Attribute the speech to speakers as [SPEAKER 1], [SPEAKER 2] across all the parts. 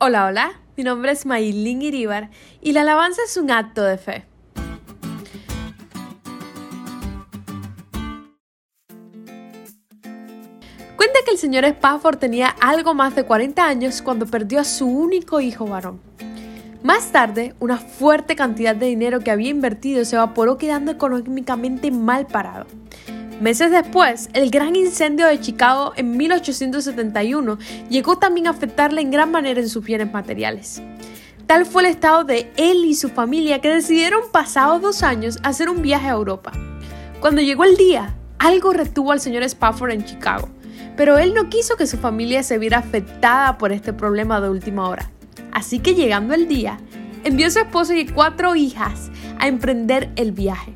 [SPEAKER 1] Hola, hola, mi nombre es Maylin Iribar y la alabanza es un acto de fe. Cuenta que el señor Spafford tenía algo más de 40 años cuando perdió a su único hijo varón. Más tarde, una fuerte cantidad de dinero que había invertido se evaporó quedando económicamente mal parado. Meses después, el gran incendio de Chicago en 1871 llegó también a afectarle en gran manera en sus bienes materiales. Tal fue el estado de él y su familia que decidieron pasados dos años hacer un viaje a Europa. Cuando llegó el día, algo retuvo al señor Spafford en Chicago, pero él no quiso que su familia se viera afectada por este problema de última hora. Así que llegando el día, envió a su esposo y cuatro hijas a emprender el viaje.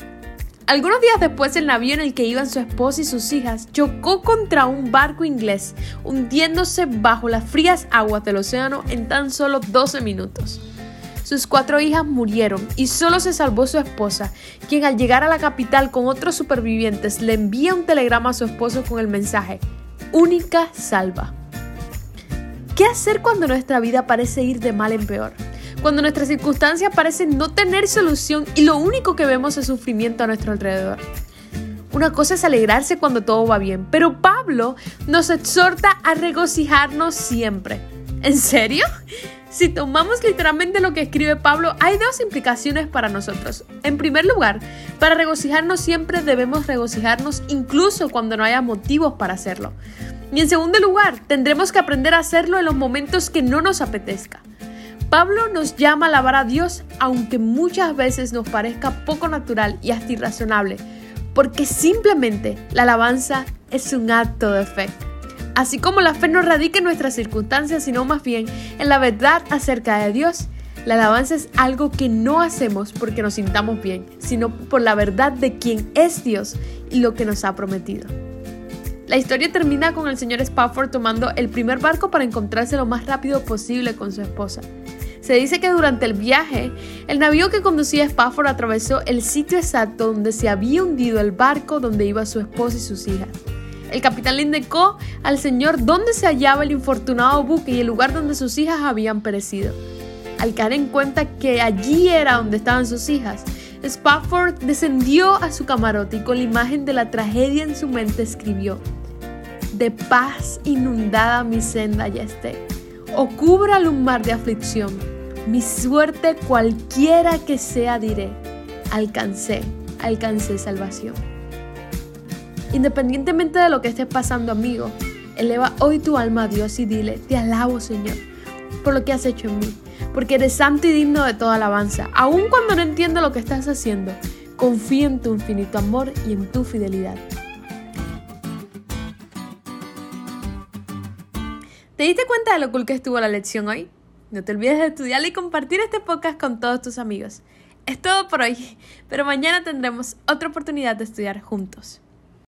[SPEAKER 1] Algunos días después, el navío en el que iban su esposa y sus hijas chocó contra un barco inglés, hundiéndose bajo las frías aguas del océano en tan solo 12 minutos. Sus cuatro hijas murieron y solo se salvó su esposa, quien al llegar a la capital con otros supervivientes le envía un telegrama a su esposo con el mensaje, única salva. ¿Qué hacer cuando nuestra vida parece ir de mal en peor? Cuando nuestras circunstancias parecen no tener solución y lo único que vemos es sufrimiento a nuestro alrededor. Una cosa es alegrarse cuando todo va bien, pero Pablo nos exhorta a regocijarnos siempre. ¿En serio? Si tomamos literalmente lo que escribe Pablo, hay dos implicaciones para nosotros. En primer lugar, para regocijarnos siempre debemos regocijarnos incluso cuando no haya motivos para hacerlo. Y en segundo lugar, tendremos que aprender a hacerlo en los momentos que no nos apetezca. Pablo nos llama a alabar a Dios aunque muchas veces nos parezca poco natural y hasta irrazonable, porque simplemente la alabanza es un acto de fe. Así como la fe no radica en nuestras circunstancias, sino más bien en la verdad acerca de Dios, la alabanza es algo que no hacemos porque nos sintamos bien, sino por la verdad de quién es Dios y lo que nos ha prometido. La historia termina con el señor Spafford tomando el primer barco para encontrarse lo más rápido posible con su esposa. Se dice que durante el viaje, el navío que conducía Spafford atravesó el sitio exacto donde se había hundido el barco donde iba su esposa y sus hijas. El capitán le indicó al señor dónde se hallaba el infortunado buque y el lugar donde sus hijas habían perecido. Al caer en cuenta que allí era donde estaban sus hijas, Spafford descendió a su camarote y con la imagen de la tragedia en su mente escribió, De paz inundada mi senda ya esté, o cubra un mar de aflicción mi suerte cualquiera que sea diré, alcancé, alcancé salvación. Independientemente de lo que estés pasando, amigo, eleva hoy tu alma a Dios y dile, te alabo Señor, por lo que has hecho en mí, porque eres santo y digno de toda alabanza. Aun cuando no entiendo lo que estás haciendo, confío en tu infinito amor y en tu fidelidad. ¿Te diste cuenta de lo cool que estuvo la lección hoy? No te olvides de estudiar y compartir este podcast con todos tus amigos. Es todo por hoy, pero mañana tendremos otra oportunidad de estudiar juntos.